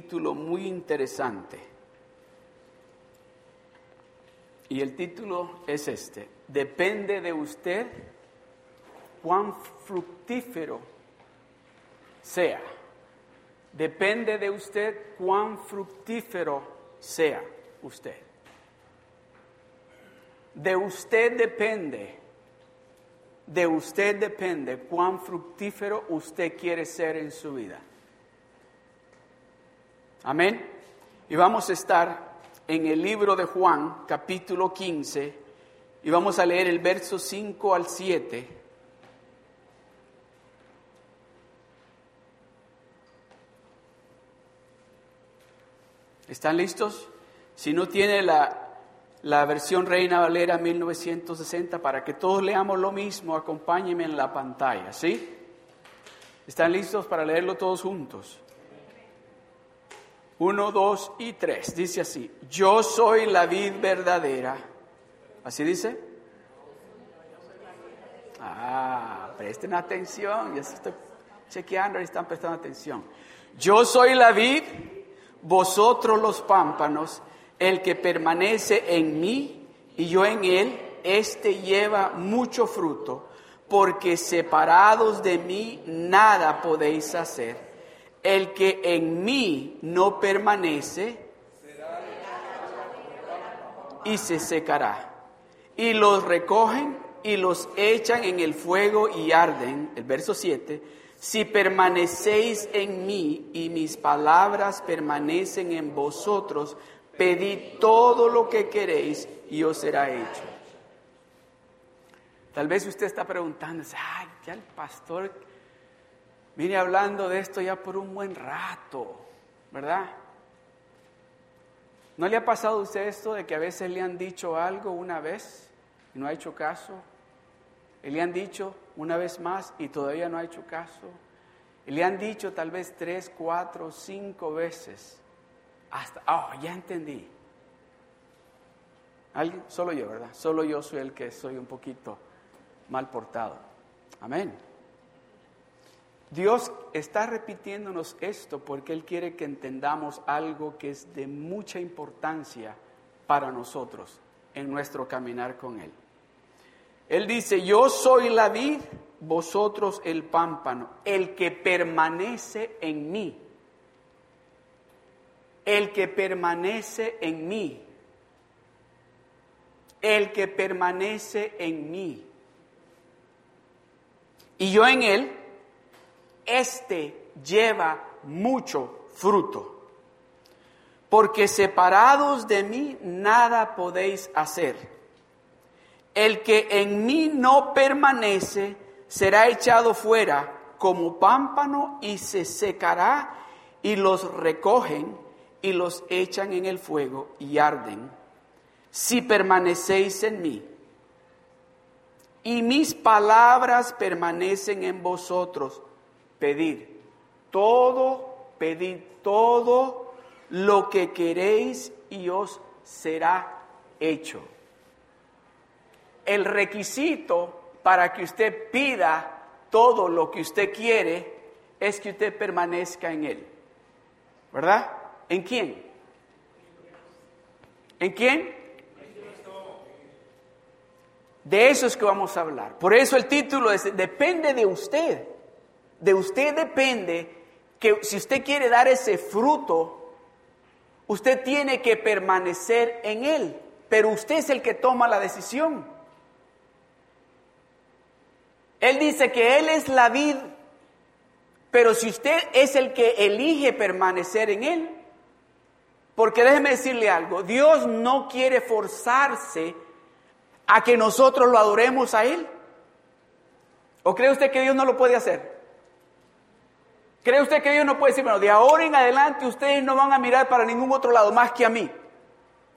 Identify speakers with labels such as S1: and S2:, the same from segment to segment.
S1: título muy interesante. Y el título es este, depende de usted cuán fructífero sea. Depende de usted cuán fructífero sea usted. De usted depende, de usted depende cuán fructífero usted quiere ser en su vida. Amén. Y vamos a estar en el libro de Juan, capítulo 15, y vamos a leer el verso 5 al 7. ¿Están listos? Si no tiene la, la versión Reina Valera 1960, para que todos leamos lo mismo, acompáñenme en la pantalla, ¿sí? ¿Están listos para leerlo todos juntos? Uno, dos y tres. Dice así, yo soy la vid verdadera. ¿Así dice? Ah, presten atención, ya estoy chequeando están prestando atención. Yo soy la vid, vosotros los pámpanos, el que permanece en mí y yo en él, éste lleva mucho fruto, porque separados de mí nada podéis hacer. El que en mí no permanece y se secará. Y los recogen y los echan en el fuego y arden. El verso 7. Si permanecéis en mí y mis palabras permanecen en vosotros, pedid todo lo que queréis y os será hecho. Tal vez usted está preguntando, ay, ya el pastor viene hablando de esto ya por un buen rato, ¿verdad? ¿No le ha pasado a usted esto de que a veces le han dicho algo una vez y no ha hecho caso? Le han dicho una vez más y todavía no ha hecho caso. Le han dicho tal vez tres, cuatro, cinco veces. Hasta, oh, ya entendí. ¿Alguien? Solo yo, ¿verdad? Solo yo soy el que soy un poquito mal portado. Amén. Dios está repitiéndonos esto porque Él quiere que entendamos algo que es de mucha importancia para nosotros en nuestro caminar con Él. Él dice, yo soy la vid, vosotros el pámpano, el que permanece en mí. El que permanece en mí. El que permanece en mí. Y yo en él, este lleva mucho fruto. Porque separados de mí nada podéis hacer. El que en mí no permanece será echado fuera como pámpano y se secará y los recogen y los echan en el fuego y arden. Si permanecéis en mí y mis palabras permanecen en vosotros, pedid todo, pedid todo lo que queréis y os será hecho. El requisito para que usted pida todo lo que usted quiere es que usted permanezca en Él. ¿Verdad? ¿En quién? ¿En quién? De eso es que vamos a hablar. Por eso el título es, depende de usted. De usted depende que si usted quiere dar ese fruto, usted tiene que permanecer en él. Pero usted es el que toma la decisión. Él dice que Él es la vid, pero si usted es el que elige permanecer en Él, porque déjeme decirle algo, Dios no quiere forzarse a que nosotros lo adoremos a Él. ¿O cree usted que Dios no lo puede hacer? ¿Cree usted que Dios no puede decir, bueno, de ahora en adelante ustedes no van a mirar para ningún otro lado más que a mí?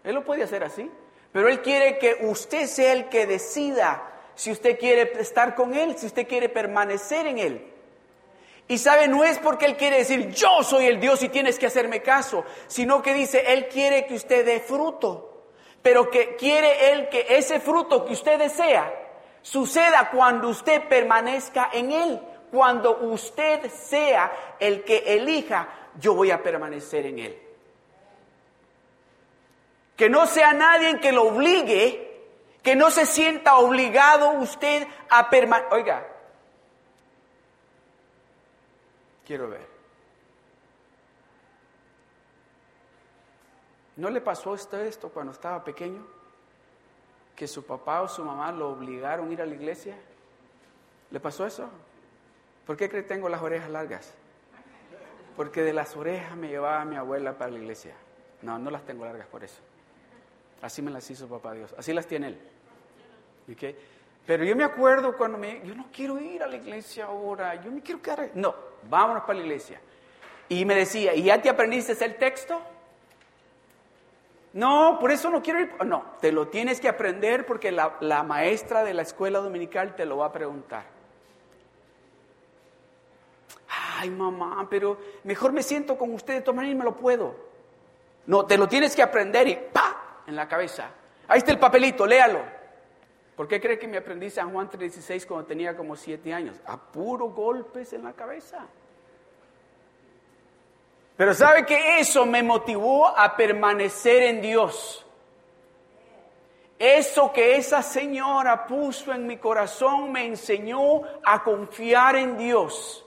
S1: Él lo puede hacer así. Pero Él quiere que usted sea el que decida si usted quiere estar con Él, si usted quiere permanecer en Él. Y sabe, no es porque Él quiere decir, yo soy el Dios y tienes que hacerme caso, sino que dice, Él quiere que usted dé fruto, pero que quiere Él que ese fruto que usted desea suceda cuando usted permanezca en Él, cuando usted sea el que elija yo voy a permanecer en Él. Que no sea nadie que lo obligue, que no se sienta obligado usted a permanecer. Oiga, quiero ver. ¿No le pasó esto, esto cuando estaba pequeño? Que su papá o su mamá lo obligaron a ir a la iglesia. ¿Le pasó eso? ¿Por qué cree que tengo las orejas largas? Porque de las orejas me llevaba mi abuela para la iglesia. No, no las tengo largas por eso. Así me las hizo papá Dios. Así las tiene él. ¿Okay? Pero yo me acuerdo cuando me... Yo no quiero ir a la iglesia ahora. Yo me quiero quedar... No, vámonos para la iglesia. Y me decía, ¿y ya te aprendiste el texto? No, por eso no quiero ir. No, te lo tienes que aprender porque la, la maestra de la escuela dominical te lo va a preguntar. Ay, mamá, pero mejor me siento con usted de y me lo puedo. No, te lo tienes que aprender y ¡pa! en la cabeza. Ahí está el papelito, léalo. ¿Por qué cree que me aprendí San Juan 3:16 cuando tenía como siete años? A puro golpes en la cabeza. Pero sabe que eso me motivó a permanecer en Dios. Eso que esa señora puso en mi corazón me enseñó a confiar en Dios.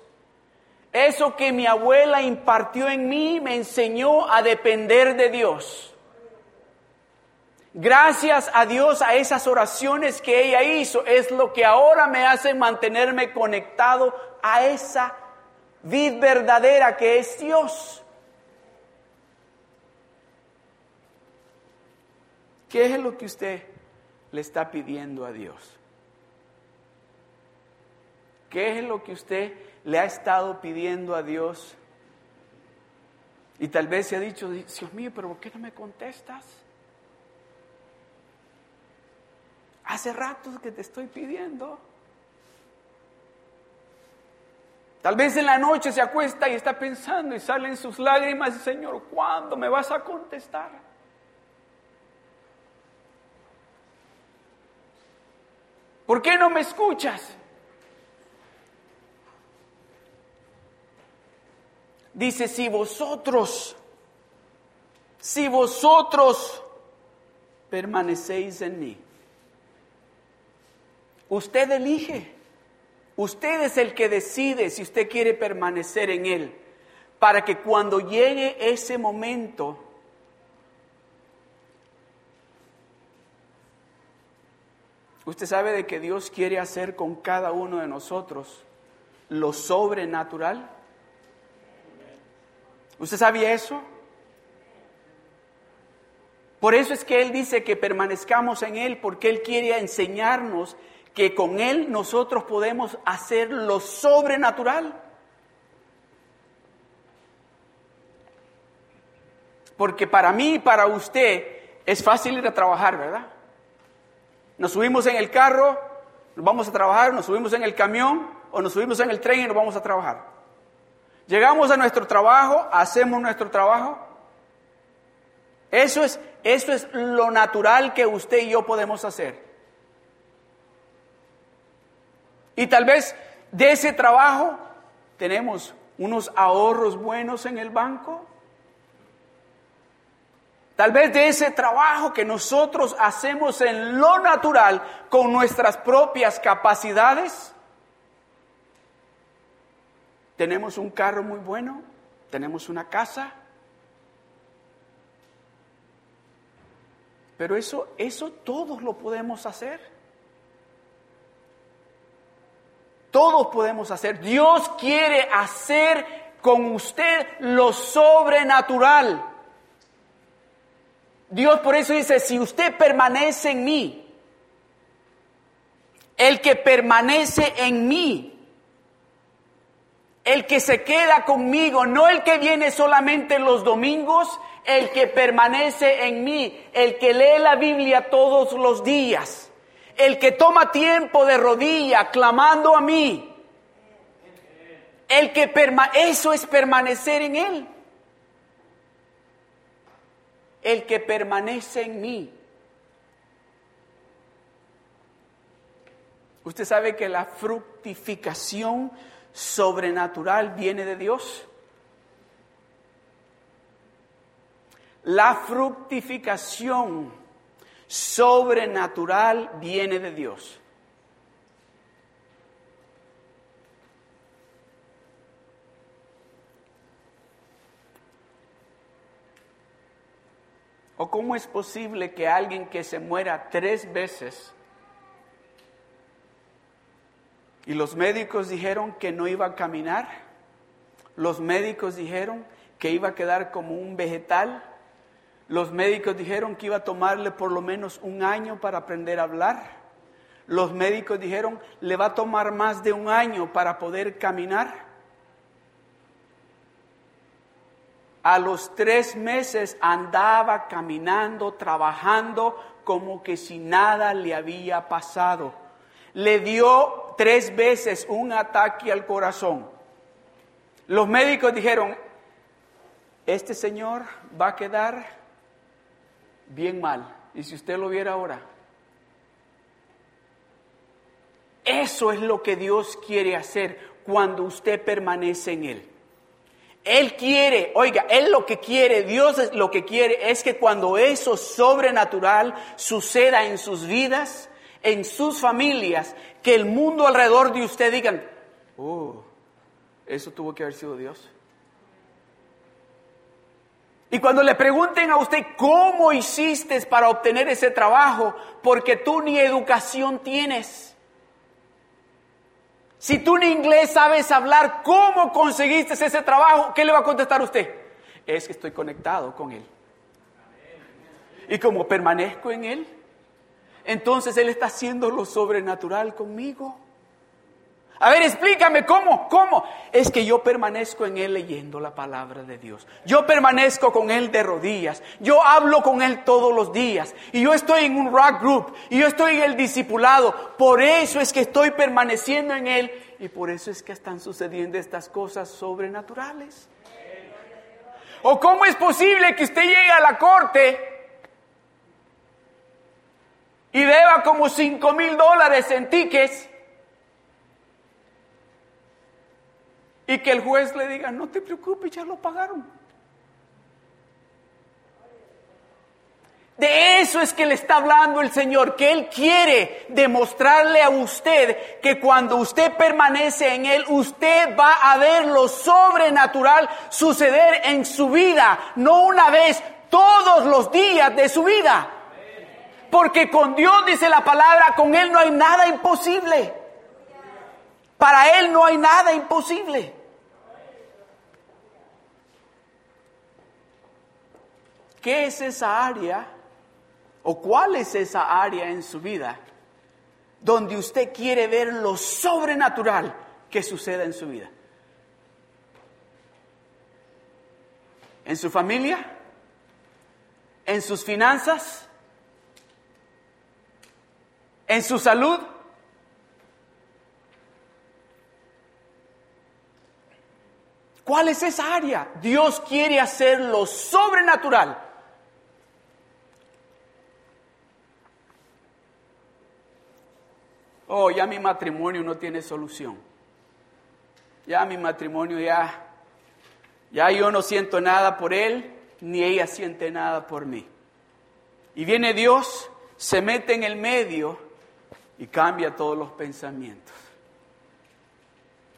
S1: Eso que mi abuela impartió en mí me enseñó a depender de Dios. Gracias a Dios a esas oraciones que ella hizo es lo que ahora me hace mantenerme conectado a esa vid verdadera que es Dios. ¿Qué es lo que usted le está pidiendo a Dios? ¿Qué es lo que usted le ha estado pidiendo a Dios? Y tal vez se ha dicho, Dios mío, pero ¿por qué no me contestas? Hace rato que te estoy pidiendo. Tal vez en la noche se acuesta y está pensando y salen sus lágrimas Señor, ¿cuándo me vas a contestar? ¿Por qué no me escuchas? Dice, si vosotros, si vosotros permanecéis en mí, usted elige, usted es el que decide si usted quiere permanecer en Él, para que cuando llegue ese momento, Usted sabe de que Dios quiere hacer con cada uno de nosotros lo sobrenatural. ¿Usted sabía eso? Por eso es que Él dice que permanezcamos en Él, porque Él quiere enseñarnos que con Él nosotros podemos hacer lo sobrenatural. Porque para mí y para usted es fácil ir a trabajar, ¿verdad? Nos subimos en el carro, nos vamos a trabajar, nos subimos en el camión o nos subimos en el tren y nos vamos a trabajar. Llegamos a nuestro trabajo, hacemos nuestro trabajo. Eso es, eso es lo natural que usted y yo podemos hacer. Y tal vez de ese trabajo tenemos unos ahorros buenos en el banco, Tal vez de ese trabajo que nosotros hacemos en lo natural con nuestras propias capacidades. Tenemos un carro muy bueno, tenemos una casa. Pero eso, eso todos lo podemos hacer. Todos podemos hacer. Dios quiere hacer con usted lo sobrenatural. Dios por eso dice, si usted permanece en mí, el que permanece en mí, el que se queda conmigo, no el que viene solamente los domingos, el que permanece en mí, el que lee la Biblia todos los días, el que toma tiempo de rodilla clamando a mí, el que eso es permanecer en él el que permanece en mí. Usted sabe que la fructificación sobrenatural viene de Dios. La fructificación sobrenatural viene de Dios. ¿O cómo es posible que alguien que se muera tres veces y los médicos dijeron que no iba a caminar, los médicos dijeron que iba a quedar como un vegetal, los médicos dijeron que iba a tomarle por lo menos un año para aprender a hablar, los médicos dijeron le va a tomar más de un año para poder caminar. A los tres meses andaba caminando, trabajando como que si nada le había pasado. Le dio tres veces un ataque al corazón. Los médicos dijeron, este señor va a quedar bien mal. Y si usted lo viera ahora, eso es lo que Dios quiere hacer cuando usted permanece en Él. Él quiere, oiga, Él lo que quiere, Dios lo que quiere es que cuando eso sobrenatural suceda en sus vidas, en sus familias, que el mundo alrededor de usted digan, oh, eso tuvo que haber sido Dios. Y cuando le pregunten a usted cómo hiciste para obtener ese trabajo, porque tú ni educación tienes, si tú en inglés sabes hablar, ¿cómo conseguiste ese trabajo? ¿Qué le va a contestar usted? Es que estoy conectado con Él. Y como permanezco en Él, entonces Él está haciendo lo sobrenatural conmigo. A ver, explícame cómo, cómo. Es que yo permanezco en Él leyendo la palabra de Dios. Yo permanezco con Él de rodillas. Yo hablo con Él todos los días. Y yo estoy en un rock group. Y yo estoy en el discipulado. Por eso es que estoy permaneciendo en Él. Y por eso es que están sucediendo estas cosas sobrenaturales. ¿O cómo es posible que usted llegue a la corte y deba como cinco mil dólares en tickets? Y que el juez le diga, no te preocupes, ya lo pagaron. De eso es que le está hablando el Señor, que Él quiere demostrarle a usted que cuando usted permanece en Él, usted va a ver lo sobrenatural suceder en su vida, no una vez, todos los días de su vida. Porque con Dios dice la palabra, con Él no hay nada imposible. Para Él no hay nada imposible. ¿Qué es esa área o cuál es esa área en su vida donde usted quiere ver lo sobrenatural que suceda en su vida? ¿En su familia? ¿En sus finanzas? ¿En su salud? ¿Cuál es esa área? Dios quiere hacer lo sobrenatural oh, ya mi matrimonio no tiene solución. Ya mi matrimonio ya, ya yo no siento nada por él, ni ella siente nada por mí. Y viene Dios, se mete en el medio y cambia todos los pensamientos.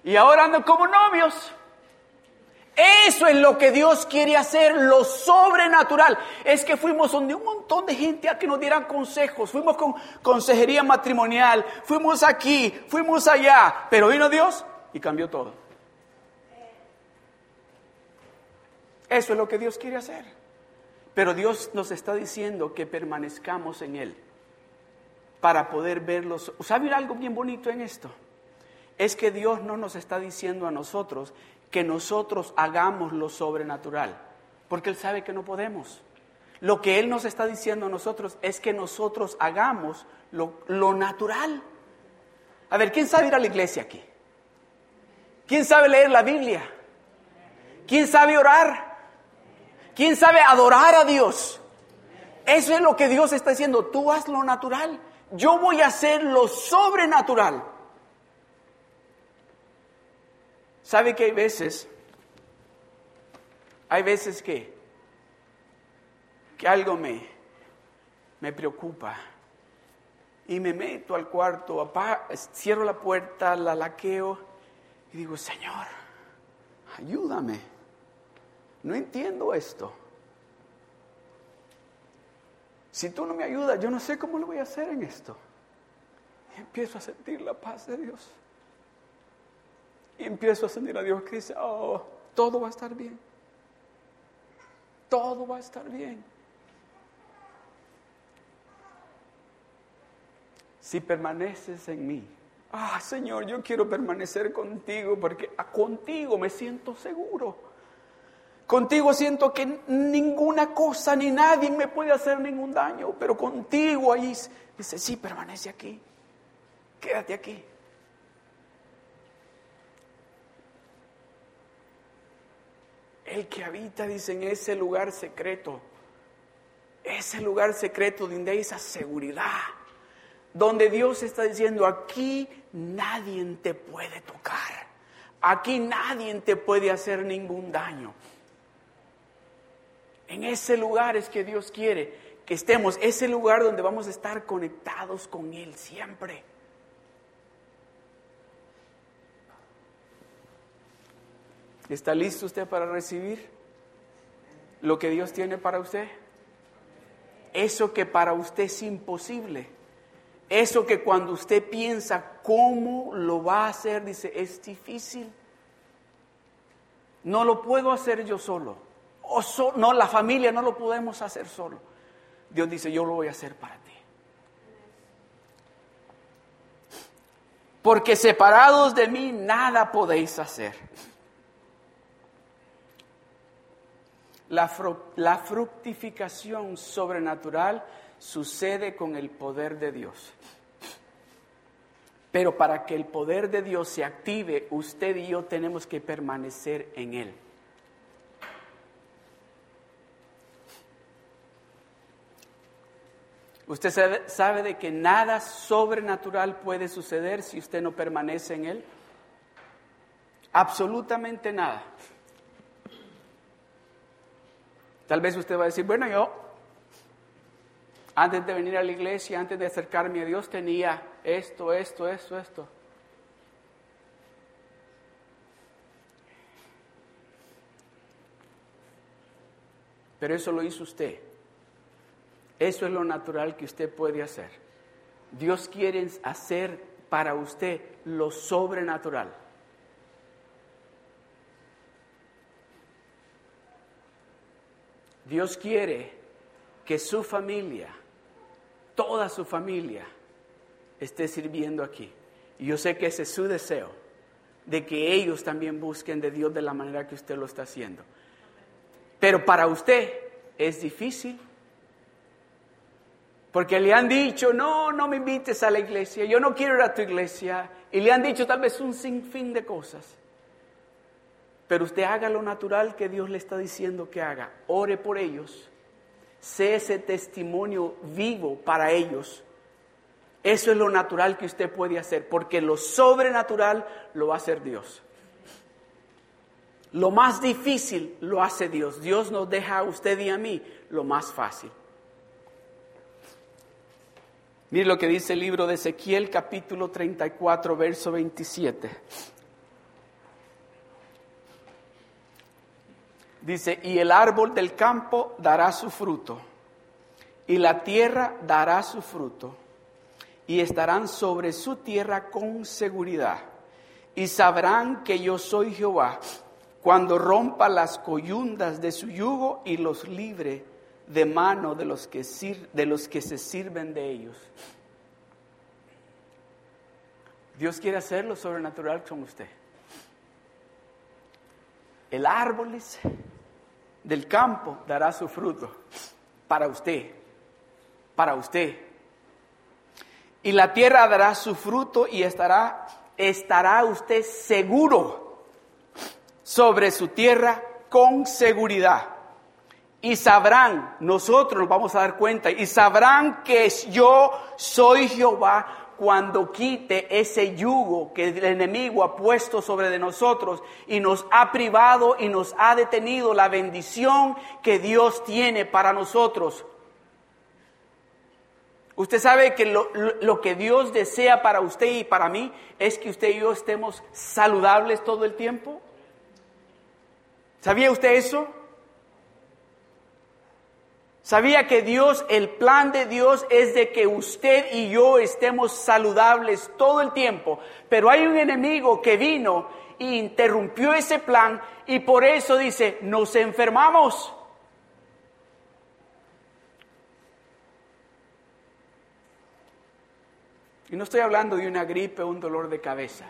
S1: Y ahora andan como novios. Eso es lo que Dios quiere hacer, lo sobrenatural. Es que fuimos donde un montón de gente a que nos dieran consejos. Fuimos con consejería matrimonial, fuimos aquí, fuimos allá. Pero vino Dios y cambió todo. Eso es lo que Dios quiere hacer. Pero Dios nos está diciendo que permanezcamos en Él para poder verlos. ¿Sabe algo bien bonito en esto? Es que Dios no nos está diciendo a nosotros que nosotros hagamos lo sobrenatural, porque Él sabe que no podemos. Lo que Él nos está diciendo a nosotros es que nosotros hagamos lo, natural. A ver, ¿quién sabe ir a la iglesia aquí? ¿Quién sabe leer la Biblia? ¿Quién sabe orar? ¿Quién sabe adorar a Dios? Eso es lo que Dios está diciendo. Tú haz lo natural. Yo voy a hacer lo sobrenatural. ¿Sabe que hay veces, hay veces que que algo me, me preocupa. Y me meto al cuarto, cierro la puerta, la laqueo y digo, Señor, ayúdame. No entiendo esto. Si tú no me ayudas, yo no sé cómo lo voy a hacer en esto. Y empiezo a sentir la paz de Dios. Y empiezo a sentir a Dios que dice, oh, todo va a estar bien. Todo va a estar bien. Si permaneces en mí. Ah, Señor, yo quiero permanecer contigo porque contigo me siento seguro. Contigo siento que ninguna cosa ni nadie me puede hacer ningún daño, pero contigo ahí dice, sí, permanece aquí, quédate aquí. El que habita, dice, en ese lugar secreto, ese lugar secreto donde hay esa seguridad, donde Dios está diciendo, aquí nadie te puede tocar, aquí nadie te puede hacer ningún daño. En ese lugar es que Dios quiere que estemos, ese lugar donde vamos a estar conectados con Él siempre. ¿Está listo usted para recibir lo que Dios tiene para usted? Eso que para usted es imposible. Eso que cuando usted piensa cómo lo va a hacer, dice, es difícil. No lo puedo hacer yo solo no, la familia no lo podemos hacer solo. Dios dice, yo lo voy a hacer para ti. Porque separados de mí nada podéis hacer. La, la fructificación sobrenatural sucede con el poder de Dios. Pero para que el poder de Dios se active, usted y yo tenemos que permanecer en Él. Usted sabe, de que nada sobrenatural puede suceder si usted no permanece en Él. Absolutamente nada. Tal vez usted va a decir, bueno, yo antes de venir a la iglesia, antes de acercarme a Dios, tenía esto, esto, esto, esto. Pero eso lo hizo usted. Eso es lo natural que usted puede hacer. Dios quiere hacer para usted lo sobrenatural. Dios quiere que su familia, toda su familia, esté sirviendo aquí. Y yo sé que ese es su deseo, de que ellos también busquen de Dios de la manera que usted lo está haciendo. Pero para usted es difícil porque le han dicho, no, no me invites a la iglesia, yo no quiero ir a tu iglesia. Y le han dicho tal vez un sinfín de cosas. Pero usted haga lo natural que Dios le está diciendo que haga. Ore por ellos. Sé ese testimonio vivo para ellos. Eso es lo natural que usted puede hacer, porque lo sobrenatural lo va a hacer Dios. Lo más difícil lo hace Dios. Dios nos deja a usted y a mí lo más fácil. Mire lo que dice el libro de Ezequiel capítulo 34, verso 27. Dice, y el árbol del campo dará su fruto, y la tierra dará su fruto, y estarán sobre su tierra con seguridad, y sabrán que yo soy Jehová, cuando rompa las coyundas de su yugo y los libre de mano de los que, de los que se sirven de ellos. Dios quiere hacer lo sobrenatural con usted. El árbol del campo dará su fruto para usted, para usted. Y la tierra dará su fruto y estará, estará usted seguro sobre su tierra con seguridad y sabrán, nosotros nos vamos a dar cuenta, y sabrán que yo soy Jehová cuando quite ese yugo que el enemigo ha puesto sobre de nosotros y nos ha privado y nos ha detenido la bendición que Dios tiene para nosotros. Usted sabe que lo, lo, que Dios desea para usted y para mí es que usted y yo estemos saludables todo el tiempo. ¿Sabía usted eso? ¿Sabía que Dios, el plan de Dios es de que usted y yo estemos saludables todo el tiempo? Pero hay un enemigo que vino e interrumpió ese plan y por eso dice, nos enfermamos. Y no estoy hablando de una gripe o un dolor de cabeza.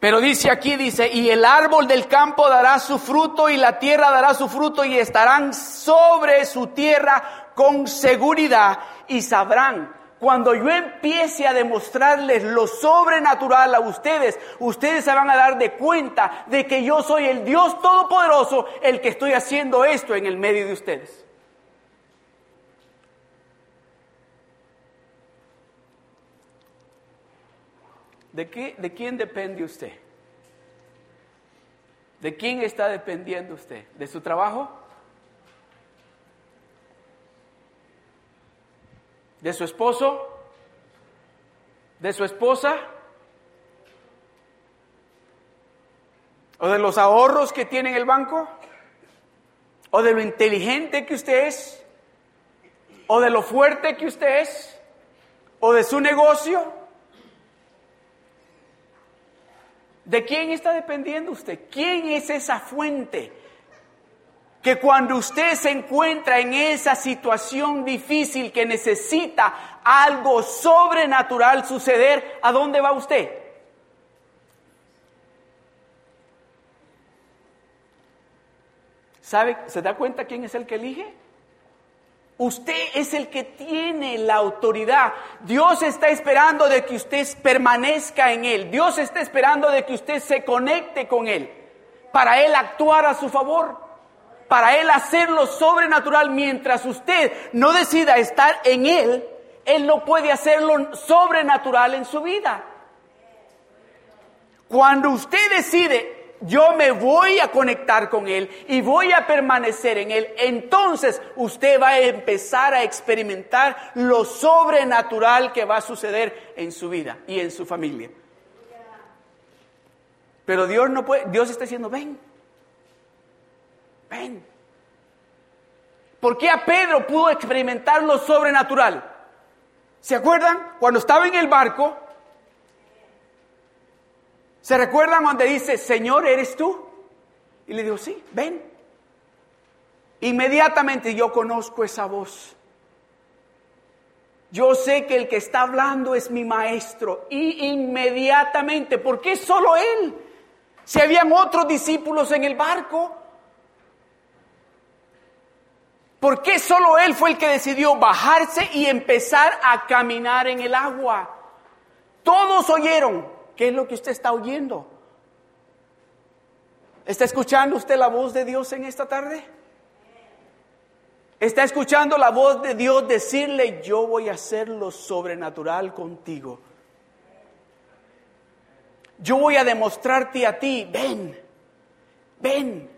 S1: Pero dice aquí, dice, y el árbol del campo dará su fruto y la tierra dará su fruto y estarán sobre su tierra con seguridad y sabrán. Cuando yo empiece a demostrarles lo sobrenatural a ustedes, ustedes se van a dar de cuenta de que yo soy el Dios Todopoderoso el que estoy haciendo esto en el medio de ustedes. ¿De, qué, ¿De quién depende usted? ¿De quién está dependiendo usted? ¿De su trabajo? ¿De su esposo? ¿De su esposa? ¿O de los ahorros que tiene en el banco? ¿O de lo inteligente que usted es? ¿O de lo fuerte que usted es? ¿O de su negocio? ¿De quién está dependiendo usted? ¿Quién es esa fuente? Que cuando usted se encuentra en esa situación difícil que necesita algo sobrenatural suceder, ¿a dónde va usted? ¿Sabe? ¿Se da cuenta quién es el que elige? Usted es el que tiene la autoridad. Dios está esperando de que usted permanezca en Él. Dios está esperando de que usted se conecte con Él. Para Él actuar a su favor. Para Él hacer lo sobrenatural. Mientras usted no decida estar en Él, Él no puede hacer lo sobrenatural en su vida. Cuando usted decide yo me voy a conectar con Él y voy a permanecer en Él, entonces usted va a empezar a experimentar lo sobrenatural que va a suceder en su vida y en su familia. Pero Dios no puede, Dios está diciendo, ven, ven. ¿Por qué a Pedro pudo experimentar lo sobrenatural? ¿Se acuerdan? Cuando estaba en el barco, ¿Se recuerdan donde dice, Señor, ¿eres tú? Y le digo, sí, ven. Inmediatamente yo conozco esa voz. Yo sé que el que está hablando es mi maestro. Y inmediatamente, ¿por qué solo él? Si habían otros discípulos en el barco. ¿Por qué solo él fue el que decidió bajarse y empezar a caminar en el agua? Todos oyeron, ¿Qué es lo que usted está oyendo? ¿Está escuchando usted la voz de Dios en esta tarde? ¿Está escuchando la voz de Dios decirle, yo voy a hacer lo sobrenatural contigo? Yo voy a demostrarte a ti, ven, ven.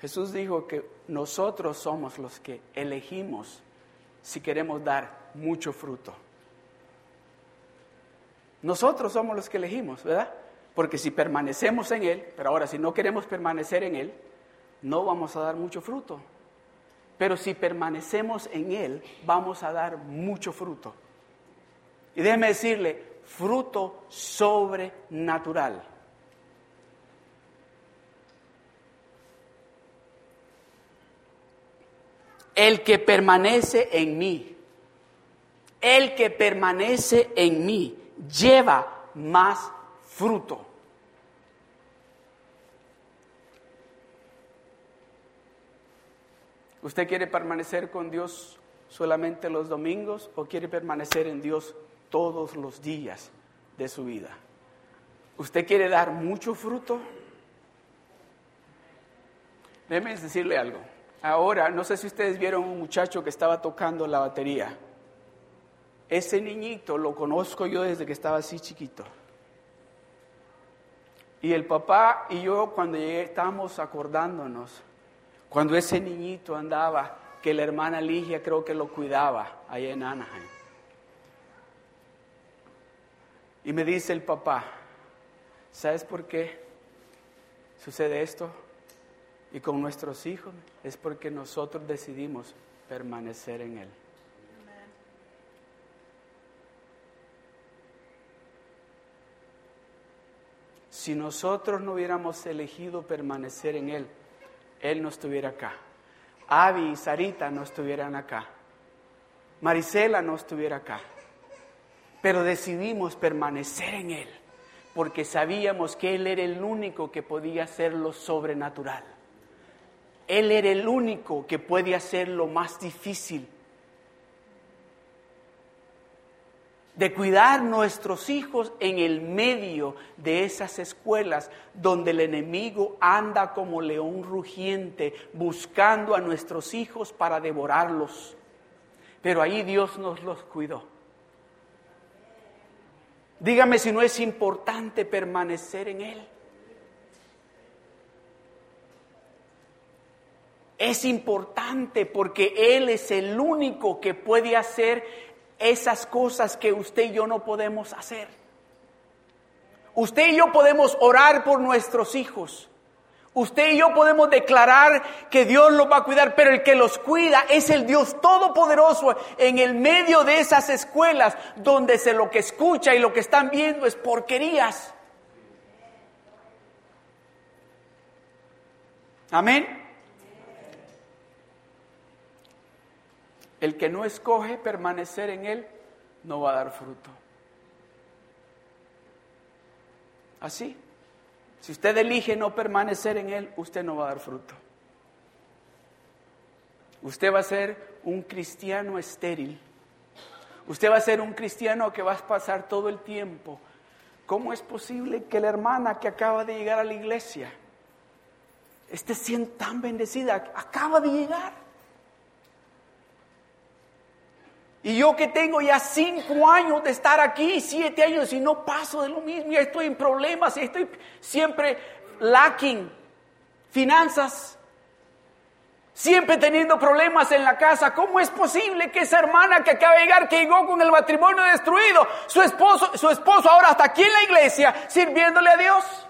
S1: Jesús dijo que nosotros somos los que elegimos si queremos dar mucho fruto. Nosotros somos los que elegimos, ¿verdad? Porque si permanecemos en Él, pero ahora si no queremos permanecer en Él, no vamos a dar mucho fruto. Pero si permanecemos en Él, vamos a dar mucho fruto. Y déjeme decirle, fruto sobrenatural. El que permanece en mí, el que permanece en mí, lleva más fruto. ¿Usted quiere permanecer con Dios solamente los domingos o quiere permanecer en Dios todos los días de su vida? ¿Usted quiere dar mucho fruto? Déjenme decirle algo. Ahora, no sé si ustedes vieron un muchacho que estaba tocando la batería. Ese niñito lo conozco yo desde que estaba así chiquito. Y el papá y yo cuando llegué estábamos acordándonos, cuando ese niñito andaba, que la hermana Ligia creo que lo cuidaba allá en Anaheim. Y me dice el papá, ¿sabes por qué sucede esto? Y con nuestros hijos es porque nosotros decidimos permanecer en Él. Si nosotros no hubiéramos elegido permanecer en Él, Él no estuviera acá. Avi y Sarita no estuvieran acá. Marisela no estuviera acá. Pero decidimos permanecer en Él porque sabíamos que Él era el único que podía hacer lo sobrenatural. Él era el único que puede hacer lo más difícil de cuidar nuestros hijos en el medio de esas escuelas donde el enemigo anda como león rugiente buscando a nuestros hijos para devorarlos. Pero ahí Dios nos los cuidó. Dígame si no es importante permanecer en Él. Es importante porque Él es el único que puede hacer esas cosas que usted y yo no podemos hacer. Usted y yo podemos orar por nuestros hijos. Usted y yo podemos declarar que Dios los va a cuidar, pero el que los cuida es el Dios Todopoderoso en el medio de esas escuelas donde se lo que escucha y lo que están viendo es porquerías. Amén. El que no escoge permanecer en Él no va a dar fruto. Así. Si usted elige no permanecer en Él, usted no va a dar fruto. Usted va a ser un cristiano estéril. Usted va a ser un cristiano que va a pasar todo el tiempo. ¿Cómo es posible que la hermana que acaba de llegar a la iglesia esté siendo tan bendecida? Acaba de llegar. Y yo que tengo ya cinco años de estar aquí, siete años, y no paso de lo mismo, ya estoy en problemas, y estoy siempre lacking finanzas, siempre teniendo problemas en la casa. ¿Cómo es posible que esa hermana que acaba de llegar, que llegó con el matrimonio destruido, su esposo, su esposo ahora está aquí en la iglesia sirviéndole a Dios?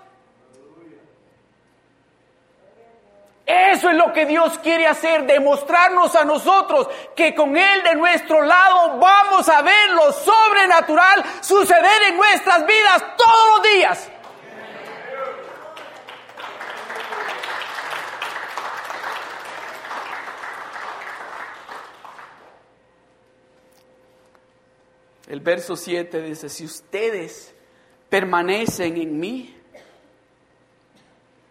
S1: Eso es lo que Dios quiere hacer, demostrarnos a nosotros que con Él de nuestro lado vamos a ver lo sobrenatural suceder en nuestras vidas todos los días. El verso 7 dice, si ustedes permanecen en mí,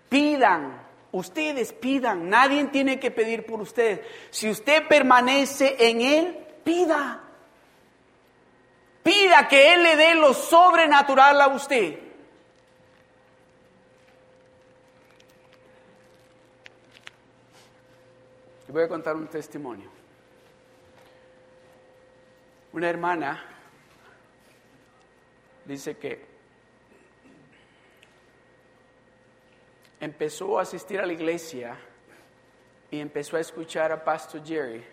S1: pidan Ustedes pidan, nadie tiene que pedir por ustedes. Si usted permanece en Él, pida. Pida que Él le dé lo sobrenatural a usted. Le voy a contar un testimonio. Una hermana dice que empezó a asistir a la iglesia y empezó a escuchar a Pastor Jerry.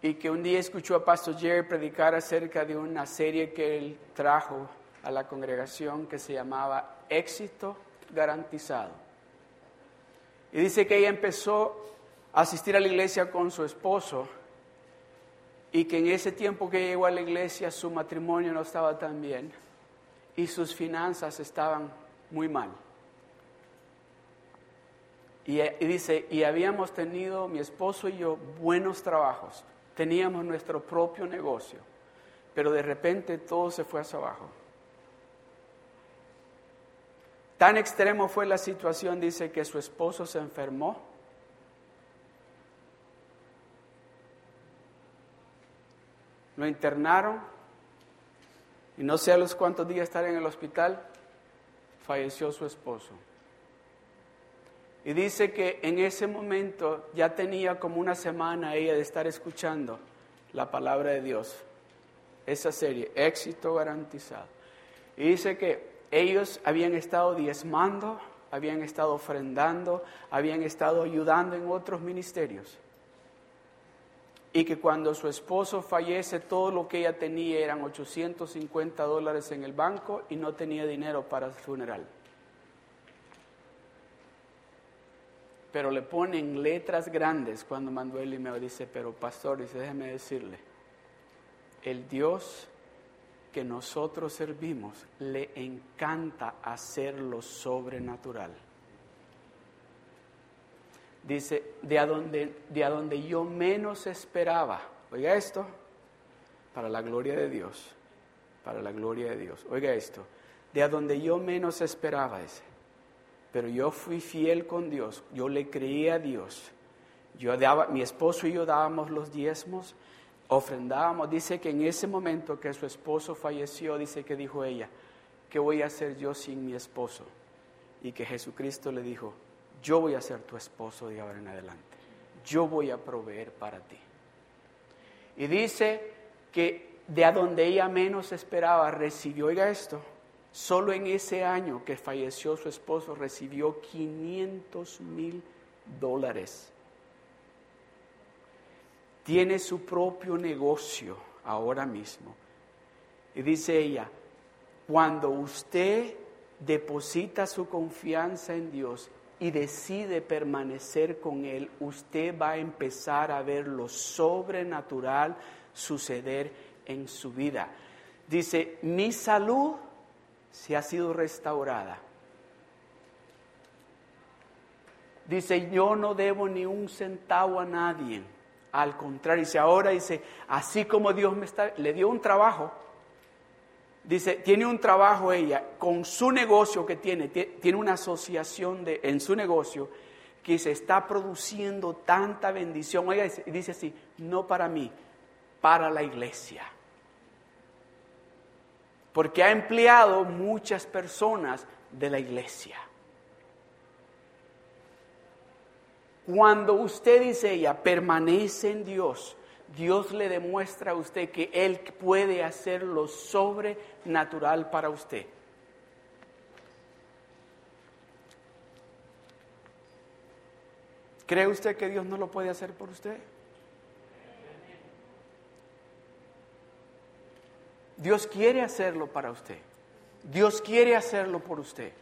S1: Y que un día escuchó a Pastor Jerry predicar acerca de una serie que él trajo a la congregación que se llamaba Éxito Garantizado. Y dice que ella empezó a asistir a la iglesia con su esposo y que en ese tiempo que llegó a la iglesia su matrimonio no estaba tan bien y sus finanzas estaban muy mal. Y, dice, y habíamos tenido, mi esposo y yo, buenos trabajos, teníamos nuestro propio negocio, pero de repente todo se fue hacia abajo. Tan extremo fue la situación, dice, que su esposo se enfermó. Lo internaron Y no sé a los cuántos días estar en el hospital, falleció su esposo. Y dice que en ese momento ya tenía como una semana ella de estar escuchando la palabra de Dios. Esa serie, éxito garantizado. Y dice que ellos habían estado diezmando, habían estado ofrendando, habían estado ayudando en otros ministerios. Y que cuando su esposo fallece, todo lo que ella tenía eran 850 dólares en el banco y no tenía dinero para el funeral. Pero le ponen letras grandes cuando mandó el email. Dice, pero pastor, dice, déjeme decirle, el Dios que nosotros servimos le encanta hacer lo sobrenatural. Dice, de a donde, de a donde yo menos esperaba, oiga esto, para la gloria de Dios, para la gloria de Dios, oiga esto, de a donde yo menos esperaba ese, pero yo fui fiel con Dios, yo le creía a Dios, yo mi esposo y yo dábamos los diezmos, ofrendábamos. Dice que en ese momento que su esposo falleció, dice que dijo ella, ¿qué voy a hacer yo sin mi esposo? Y que Jesucristo le dijo, yo voy a ser tu esposo de ahora en adelante. Yo voy a proveer para ti. Y dice que de a donde ella menos esperaba recibió, oiga esto, solo en ese año que falleció su esposo recibió 500 mil dólares tiene su propio negocio ahora mismo. Y dice ella, cuando usted deposita su confianza en Dios y decide permanecer con Él, usted va a empezar a ver lo sobrenatural suceder en su vida. Dice, mi salud se ha sido restaurada. Dice, yo no debo ni un centavo a nadie. Al contrario, dice, ahora dice, así como Dios me está, le dio un trabajo, dice, tiene un trabajo ella con su negocio que tiene, tiene una asociación de, en su negocio que se está produciendo tanta bendición. Oiga, dice, dice así, no para mí, para la iglesia. Porque ha empleado muchas personas de la iglesia. Cuando usted dice ella, permanece en Dios, Dios le demuestra a usted que Él puede hacer lo sobrenatural para usted. ¿Cree usted que Dios no lo puede hacer por usted? Dios quiere hacerlo para usted. Dios quiere hacerlo por usted.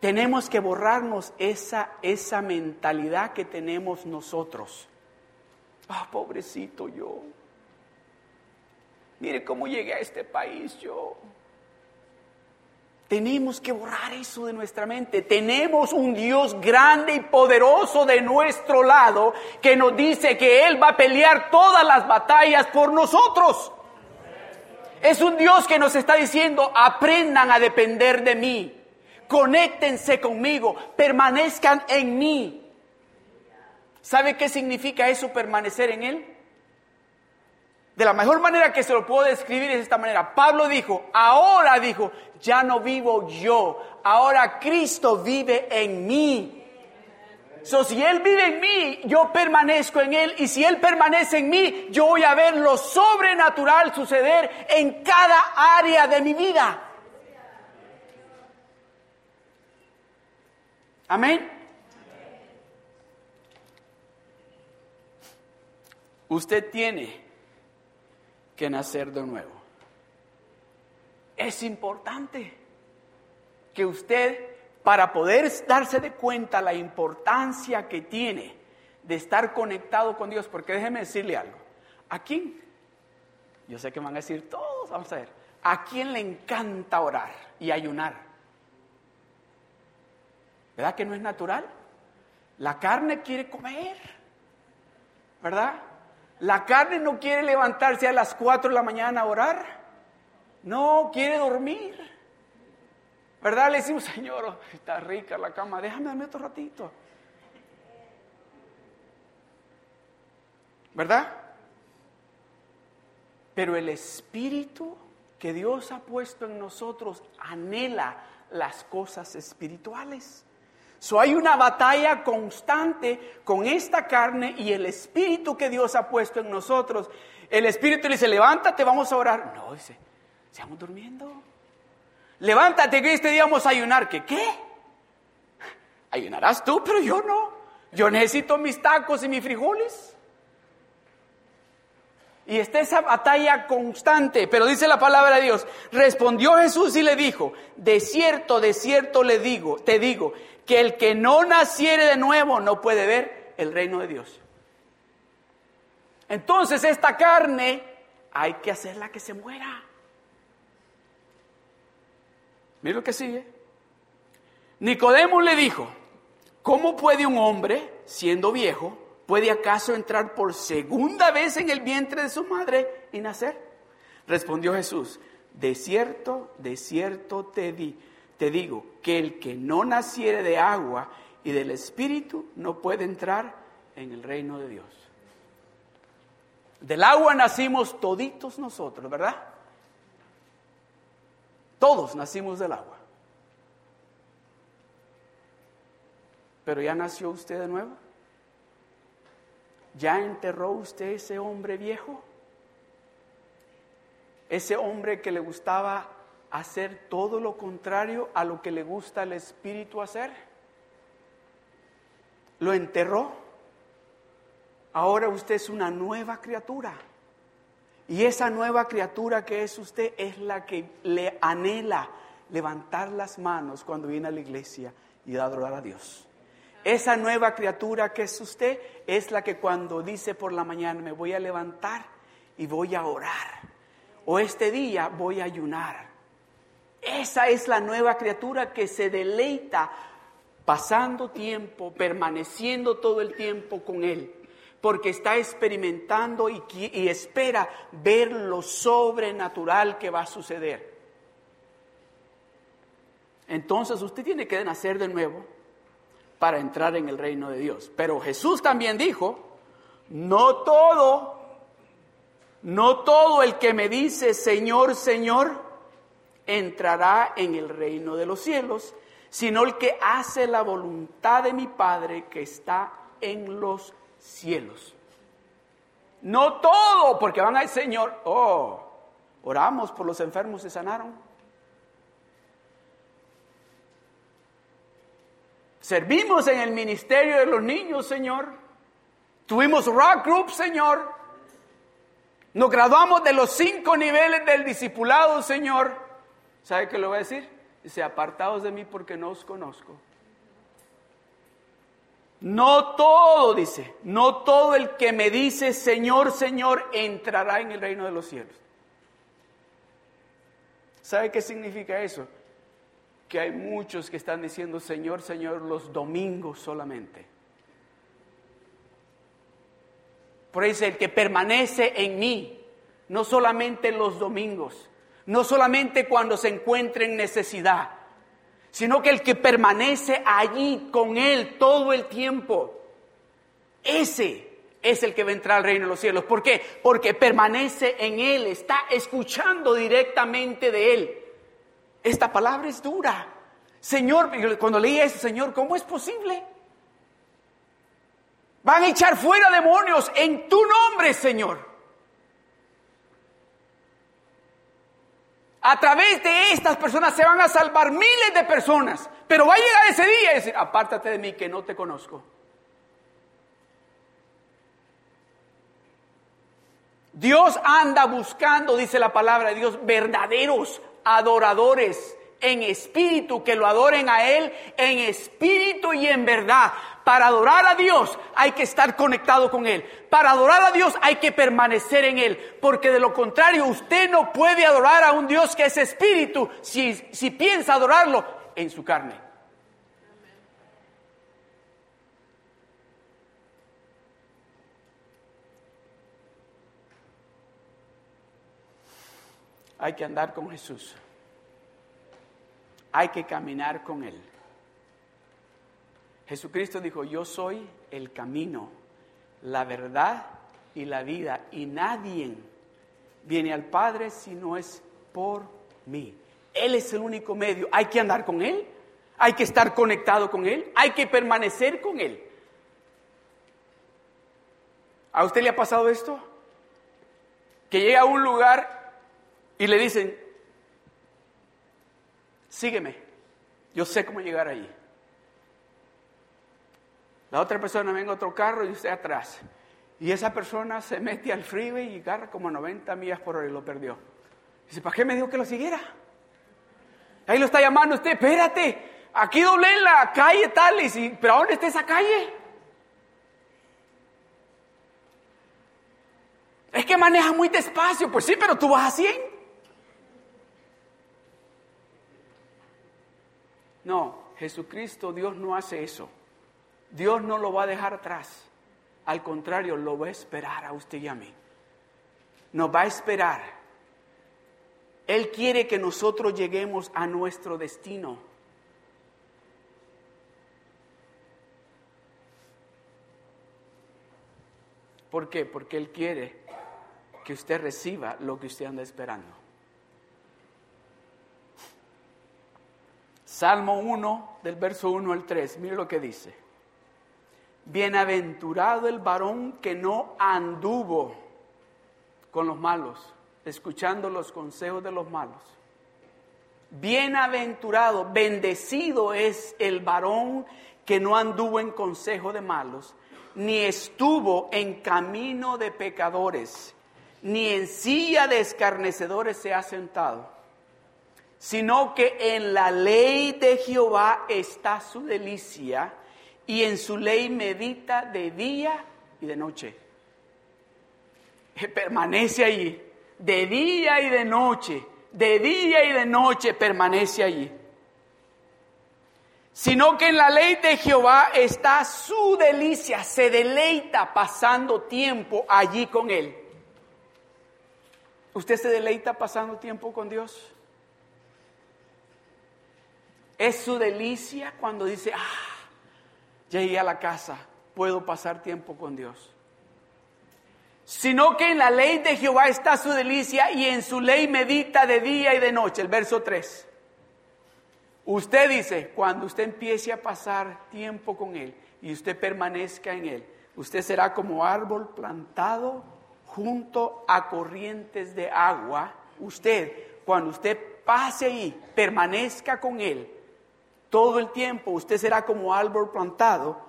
S1: Tenemos que borrarnos esa, esa mentalidad que tenemos nosotros. Ah, pobrecito yo. Mire cómo llegué a este país yo. Tenemos que borrar eso de nuestra mente. Tenemos un Dios grande y poderoso de nuestro lado que nos dice que Él va a pelear todas las batallas por nosotros. Es un Dios que nos está diciendo, aprendan a depender de mí conéctense conmigo, permanezcan en mí. ¿Sabe qué significa eso, permanecer en Él? De la mejor manera que se lo puedo describir es de esta manera. Pablo dijo, ahora dijo, ya no vivo yo, ahora Cristo vive en mí. So, si Él vive en mí, yo permanezco en Él. Y si Él permanece en mí, yo voy a ver lo sobrenatural suceder en cada área de mi vida. Amén. Usted tiene que nacer de nuevo. Es importante que usted, para poder darse de cuenta la importancia que tiene de estar conectado con Dios, porque déjeme decirle algo, ¿a quién? Yo sé que van a decir todos, vamos a ver, ¿a quién le encanta orar y ayunar? ¿Verdad que no es natural? La carne quiere comer, ¿verdad? La carne no quiere levantarse a las 4 de la mañana a orar, no, quiere dormir. ¿Verdad? Le decimos, Señor, está rica la cama, déjame darme otro ratito. ¿Verdad? Pero el espíritu que Dios ha puesto en nosotros anhela las cosas espirituales. So hay una batalla constante con esta carne y el espíritu que Dios ha puesto en nosotros. El espíritu le dice, levántate, vamos a orar. No, dice, estamos durmiendo. Levántate que este día vamos a ayunar. ¿Qué? ¿Qué? Ayunarás tú, pero yo no. Yo necesito mis tacos y mis frijoles. Y está esa batalla constante, pero dice la palabra de Dios, respondió Jesús y le dijo, de cierto, de cierto le digo, te digo, que el que no naciere de nuevo no puede ver el reino de Dios. Entonces esta carne hay que hacerla que se muera. Mira lo que sigue. Nicodemo le dijo, ¿cómo puede un hombre, siendo viejo, ¿Puede acaso entrar por segunda vez en el vientre de su madre y nacer? Respondió Jesús, de cierto, de cierto te, di, te digo, que el que no naciere de agua y del Espíritu no puede entrar en el reino de Dios. Del agua nacimos toditos nosotros, ¿verdad? Todos nacimos del agua. Pero ya nació usted de nuevo. ¿Ya enterró usted ese hombre viejo? Ese hombre que le gustaba hacer todo lo contrario a lo que le gusta al Espíritu hacer. ¿Lo enterró? Ahora usted es una nueva criatura. Y esa nueva criatura que es usted es la que le anhela levantar las manos cuando viene a la iglesia y adorar a Dios. Esa nueva criatura que es usted es la que cuando dice por la mañana me voy a levantar y voy a orar. O este día voy a ayunar. Esa es la nueva criatura que se deleita pasando tiempo, permaneciendo todo el tiempo con Él, porque está experimentando y, espera ver lo sobrenatural que va a suceder. Entonces usted tiene que nacer de nuevo para entrar en el reino de Dios. Pero Jesús también dijo, no todo, no todo el que me dice Señor, Señor, entrará en el reino de los cielos, sino el que hace la voluntad de mi Padre que está en los cielos. No todo, porque van al Señor, oh, oramos por los enfermos, se sanaron. Servimos en el ministerio de los niños, Señor. Tuvimos rock group, Señor. Nos graduamos de los cinco niveles del discipulado, Señor. ¿Sabe qué le voy a decir? Dice, apartados de mí porque no os conozco. No todo, dice, no todo el que me dice Señor, Señor, entrará en el reino de los cielos. ¿Sabe qué significa eso? que hay muchos que están diciendo Señor, Señor los domingos solamente. Por eso el que permanece en mí, no solamente los domingos, no solamente cuando se encuentre en necesidad, sino que el que permanece allí con Él todo el tiempo, ese es el que entrar al reino de los cielos. ¿Por qué? Porque permanece en Él, está escuchando directamente de Él. Esta palabra es dura. Señor, cuando leí eso, Señor, ¿cómo es posible? Van a echar fuera demonios en tu nombre, Señor. A través de estas personas se van a salvar miles de personas. Pero va a llegar ese día y decir, apártate de mí que no te conozco. Dios anda buscando, dice la palabra de Dios, verdaderos adoradores en espíritu, que lo adoren a Él en espíritu y en verdad. Para adorar a Dios hay que estar conectado con Él. Para adorar a Dios hay que permanecer en Él. Porque de lo contrario usted no puede adorar a un Dios que es espíritu si, si piensa adorarlo en su carne. Hay que andar con Jesús hay que caminar con Él. Jesucristo dijo, yo soy el camino, la verdad y la vida, y nadie viene al Padre si no es por mí. Él es el único medio. Hay que andar con Él, hay que estar conectado con Él, hay que permanecer con Él. ¿A usted le ha pasado esto? Que llega a un lugar y le dicen, sígueme, yo sé cómo llegar ahí. La otra persona venga a otro carro y usted atrás. Y esa persona se mete al freeway y agarra como 90 millas por hora y lo perdió. Dice, ¿para qué me dijo que lo siguiera? Ahí lo está llamando usted, espérate, aquí doblé en la calle tal, y si, pero ¿a dónde está esa calle? Es que maneja muy despacio, pues sí, pero tú vas a 100. No, Jesucristo, Dios no hace eso. Dios no lo va a dejar atrás. Al contrario, lo va a esperar a usted y a mí. Nos va a esperar. Él quiere que nosotros lleguemos a nuestro destino. ¿Por qué? Porque Él quiere que usted reciba lo que usted anda esperando. Salmo 1, del verso 1 al 3, mire lo que dice. Bienaventurado el varón que no anduvo con los malos, escuchando los consejos de los malos. Bienaventurado, bendecido es el varón que no anduvo en consejo de malos, ni estuvo en camino de pecadores, ni en silla de escarnecedores se ha sentado, sino que en la ley de Jehová está su delicia y en su ley medita de día y de noche. Permanece allí, de día y de noche, de día y de noche permanece allí. Sino que en la ley de Jehová está su delicia, se deleita pasando tiempo allí con Él. ¿Usted se deleita pasando tiempo con Dios? Es su delicia cuando dice, ah, llegué a la casa, puedo pasar tiempo con Dios. Sino que en la ley de Jehová está su delicia y en su ley medita de día y de noche. El verso 3. Usted dice, cuando usted empiece a pasar tiempo con Él y usted permanezca en Él, usted será como árbol plantado junto a corrientes de agua. Usted, cuando usted pase ahí, permanezca con Él, todo el tiempo usted será como árbol plantado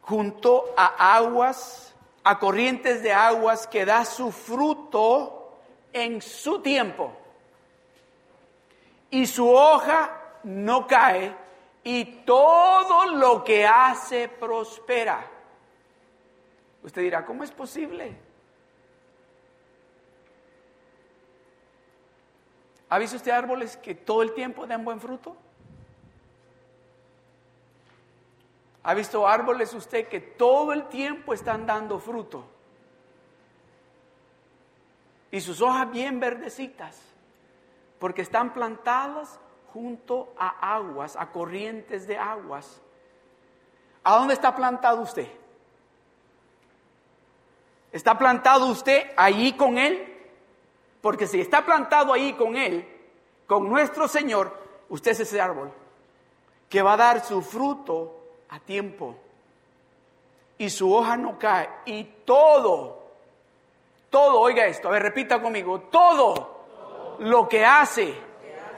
S1: junto a aguas, a corrientes de aguas que da su fruto en su tiempo. Y su hoja no cae y todo lo que hace prospera. Usted dirá, ¿cómo es posible? ¿Ha visto usted árboles que todo el tiempo dan buen fruto? ¿Ha visto árboles usted que todo el tiempo están dando fruto? Y sus hojas bien verdecitas, porque están plantadas junto a aguas, a corrientes de aguas. ¿A dónde está plantado usted? ¿Está plantado usted allí con Él? Porque si está plantado ahí con Él, con nuestro Señor, usted es ese árbol que va a dar su fruto a tiempo y su hoja no cae y todo, todo, oiga esto, a ver, repita conmigo, todo lo que hace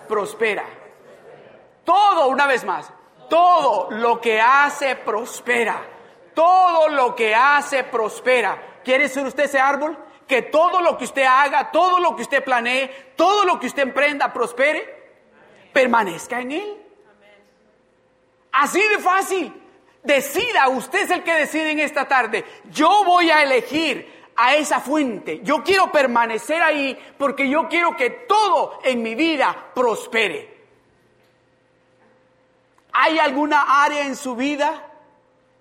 S1: prospera. Todo, una vez más, todo lo que hace prospera. Todo lo que hace prospera. ¿Quiere ser usted ese árbol? Que todo lo que usted haga, todo lo que usted planee, todo lo que usted emprenda prospere. Permanezca en él. Así de fácil. Decida, usted es el que decide en esta tarde. Yo voy a elegir a esa fuente. Yo quiero permanecer ahí porque yo quiero que todo en mi vida prospere. ¿Hay alguna área en su vida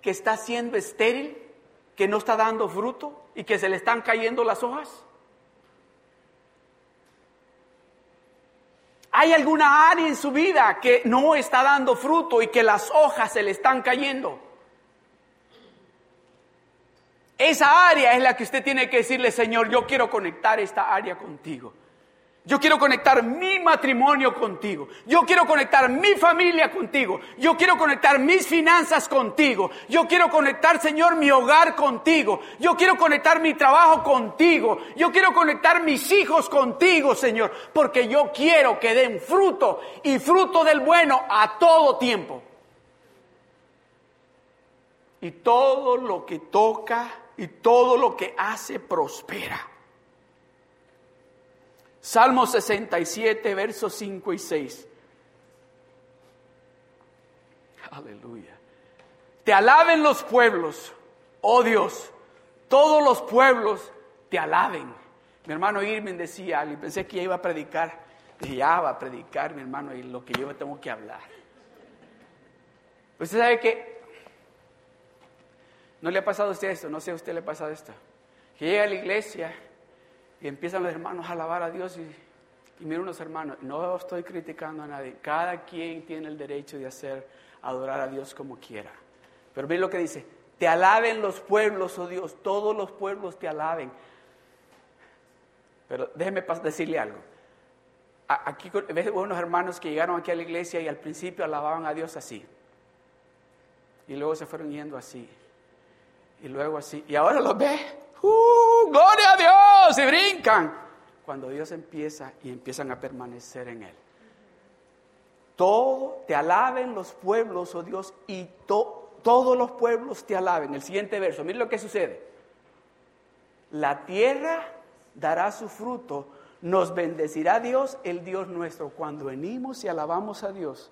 S1: que está siendo estéril, que no está dando fruto y que se le están cayendo las hojas? ¿Hay alguna área en su vida que no está dando fruto y que las hojas se le están cayendo? Esa área es la que usted tiene que decirle, Señor, yo quiero conectar esta área contigo. Yo quiero conectar mi matrimonio contigo. Yo quiero conectar mi familia contigo. Yo quiero conectar mis finanzas contigo. Yo quiero conectar, Señor, mi hogar contigo. Yo quiero conectar mi trabajo contigo. Yo quiero conectar mis hijos contigo, Señor. Porque yo quiero que den fruto y fruto del bueno a todo tiempo. Y todo lo que toca y todo lo que hace prospera. Salmo 67, versos 5 y 6. Aleluya. Te alaben los pueblos, oh Dios, todos los pueblos te alaben. Mi hermano Irving decía, y pensé que ya iba a predicar, ya va a predicar mi hermano y lo que yo tengo que hablar. Usted sabe que, no le ha pasado a usted esto, no sé a usted le ha pasado esto, que llega a la iglesia y empiezan los hermanos a alabar a Dios y, y miren unos hermanos, no estoy criticando a nadie, cada quien tiene el derecho de hacer, adorar a Dios como quiera. Pero miren lo que dice, te alaben los pueblos, oh Dios, todos los pueblos te alaben. Pero déjeme decirle algo. Aquí ves unos hermanos que llegaron aquí a la iglesia y al principio alababan a Dios así. Y luego se fueron yendo así. Y luego así. Y ahora los ve ¡Uh! ¡Gloria a Dios! Y brincan. Cuando Dios empieza y empiezan a permanecer en Él. Todo te alaben los pueblos, oh Dios, y todos los pueblos te alaben. El siguiente verso, miren lo que sucede. La tierra dará su fruto, nos bendecirá Dios, el Dios nuestro. Cuando venimos y alabamos a Dios,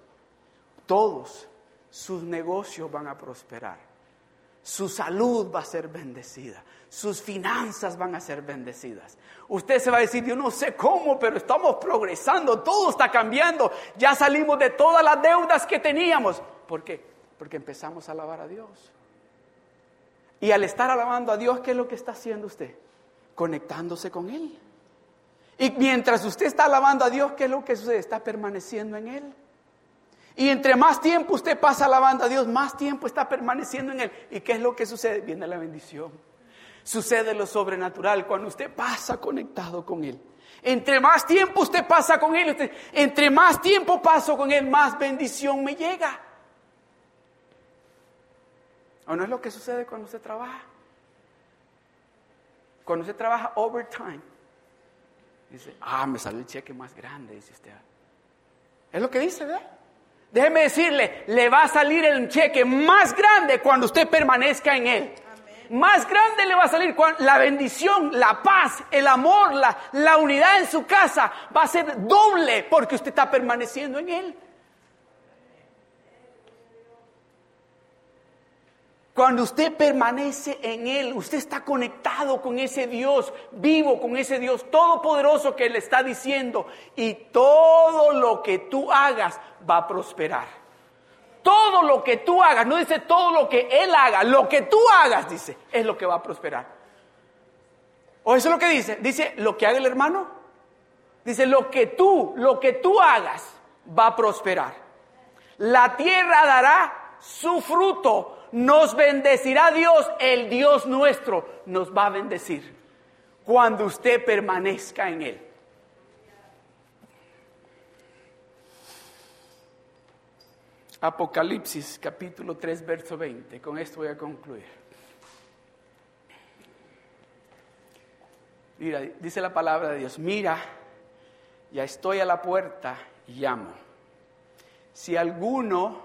S1: todos sus negocios van a prosperar su salud va a ser bendecida, sus finanzas van a ser bendecidas. Usted se va a decir, yo no sé cómo, pero estamos progresando, todo está cambiando, ya salimos de todas las deudas que teníamos. ¿Por qué? Porque empezamos a alabar a Dios. Y al estar alabando a Dios, ¿qué es lo que está haciendo usted? Conectándose con Él. Y mientras usted está alabando a Dios, ¿qué es lo que sucede? Está permaneciendo en Él. Y entre más tiempo usted pasa alabando a Dios, más tiempo está permaneciendo en Él. ¿Y qué es lo que sucede? Viene la bendición. Sucede lo sobrenatural cuando usted pasa conectado con Él. Entre más tiempo usted pasa con Él, entre más tiempo paso con Él, más bendición me llega. ¿O no es lo que sucede cuando usted trabaja? Cuando usted trabaja overtime, dice, ah, me salió el cheque más grande, dice usted. Es lo que dice, ¿verdad? Déjeme decirle, le va a salir el cheque más grande cuando usted permanezca en él. Más grande le va a salir la bendición, la paz, el amor, la, la unidad en su casa va a ser doble porque usted está permaneciendo en él. Cuando usted permanece en Él, usted está conectado con ese Dios vivo, con ese Dios todopoderoso que le está diciendo, y todo lo que tú hagas va a prosperar. Todo lo que tú hagas, no dice todo lo que Él haga, lo que tú hagas, dice, es lo que va a prosperar. ¿O eso es lo que dice? Dice, lo que haga el hermano. Dice, lo que tú, lo que tú hagas va a prosperar. La tierra dará su fruto nos bendecirá Dios, el Dios nuestro nos va a bendecir cuando usted permanezca en Él. Apocalipsis capítulo 3, verso 20. Con esto voy a concluir. Mira, dice la palabra de Dios, mira, ya estoy a la puerta y llamo. Si alguno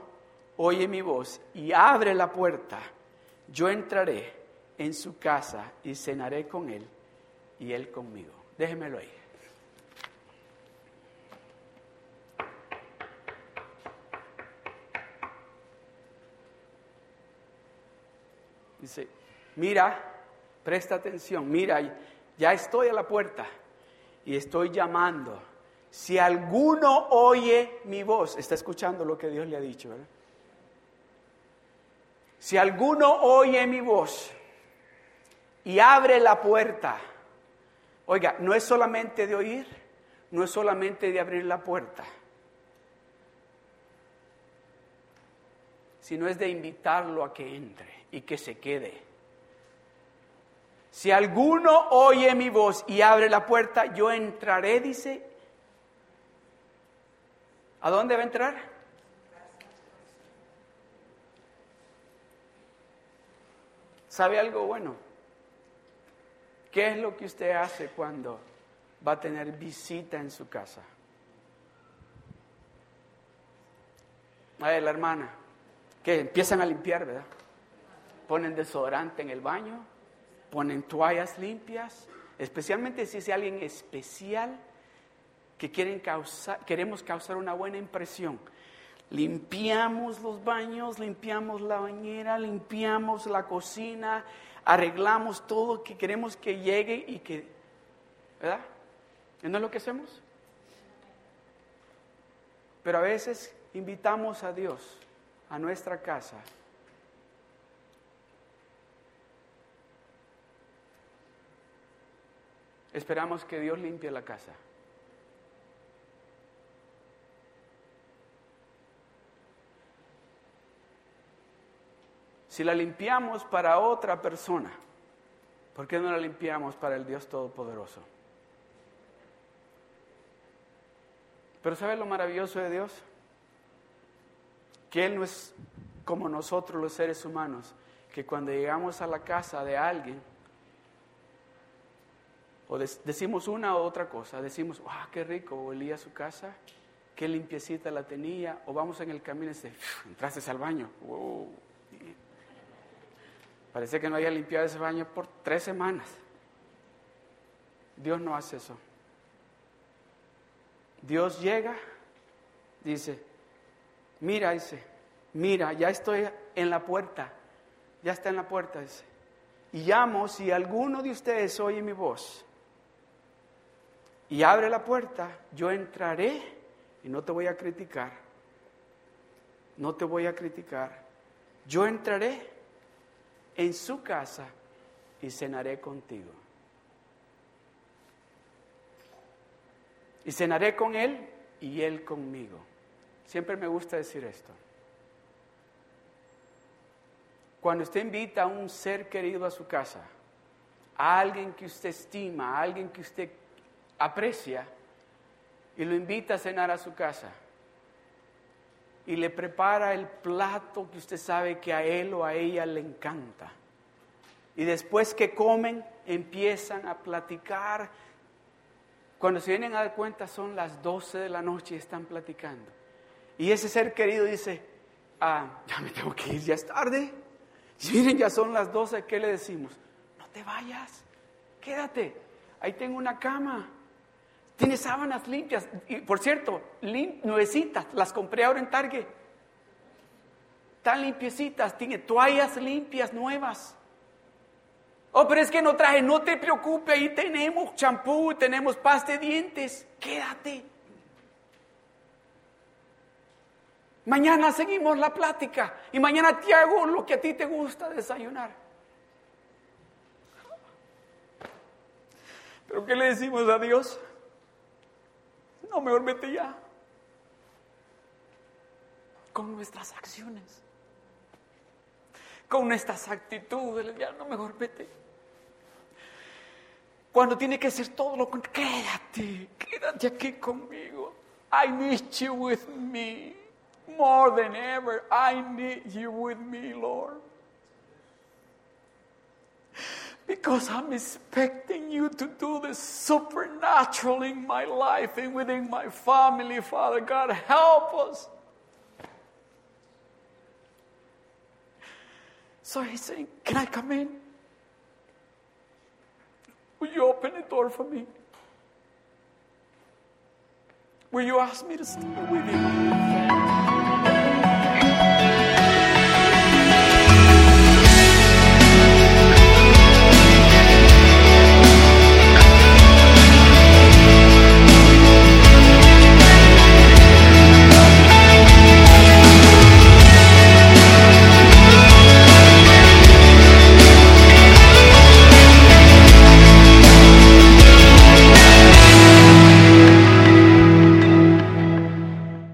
S1: oye mi voz y abre la puerta, yo entraré en su casa y cenaré con él y él conmigo. Déjemelo ahí. Dice, mira, presta atención, mira, ya estoy a la puerta y estoy llamando. Si alguno oye mi voz, está escuchando lo que Dios le ha dicho, ¿verdad? Si alguno oye mi voz y abre la puerta, oiga, no es solamente de oír, no es solamente de abrir la puerta, sino es de invitarlo a que entre y que se quede. Si alguno oye mi voz y abre la puerta, yo entraré, dice. ¿A dónde va a entrar? ¿Sabe algo bueno? ¿Qué es lo que usted hace cuando va a tener visita en su casa? A la hermana, que empiezan a limpiar, ¿verdad? Ponen desodorante en el baño, ponen toallas limpias, especialmente si es alguien especial que quieren causar, queremos causar una buena impresión. Limpiamos los baños, limpiamos la bañera, limpiamos la cocina, arreglamos todo que queremos que llegue y que, ¿verdad? ¿No es lo que hacemos? Pero a veces invitamos a Dios a nuestra casa. Esperamos que Dios limpie la casa. Si la limpiamos para otra persona, ¿por qué no la limpiamos para el Dios Todopoderoso? Pero ¿sabe lo maravilloso de Dios? Que Él no es como nosotros los seres humanos, que cuando llegamos a la casa de alguien, o decimos una u otra cosa, decimos, ¡ah, qué rico! Olía su casa, qué limpiecita la tenía, o vamos en el camino y dice, entraste al baño, wow, Parece que no haya limpiado ese baño por tres semanas. Dios no hace eso. Dios llega, dice, mira, dice, mira, ya estoy en la puerta, ya está en la puerta, dice. Y llamo si alguno de ustedes oye mi voz y abre la puerta, yo entraré y no te voy a criticar. No te voy a criticar. Yo entraré en su casa y cenaré contigo. Y cenaré con él y él conmigo. Siempre me gusta decir esto. Cuando usted invita a un ser querido a su casa, a alguien que usted estima, a alguien que usted aprecia, y lo invita a cenar a su casa, y le prepara el plato que usted sabe que a él o a ella le encanta. Y después que comen, empiezan a platicar. Cuando se vienen a dar cuenta son las 12 de la noche y están platicando. Y ese ser querido dice, ah, ya me tengo que ir, ya es tarde. Y miren, ya son las 12, ¿qué le decimos? No te vayas, quédate, ahí tengo una cama. Tiene sábanas limpias. Y por cierto, nuevecitas. Las compré ahora en Target. Están limpiecitas. Tiene toallas limpias, nuevas. Oh, pero es que no traje. No te preocupes. Ahí tenemos champú, tenemos pasta de dientes. Quédate. Mañana seguimos la plática. Y mañana te hago lo que a ti te gusta desayunar. ¿Pero qué le decimos a Dios? No, mejor vete ya. Con nuestras acciones. Con nuestras actitudes. Ya, no, mejor vete. Cuando tiene que ser todo lo contrario. Quédate, quédate aquí conmigo. I need you with me. More than ever, I need you with me, Lord. Because I'm expecting you to do the supernatural in my life and within my family, Father God. Help us. So he's saying, Can I come in? Will you open the door for me? Will you ask me to stay with you?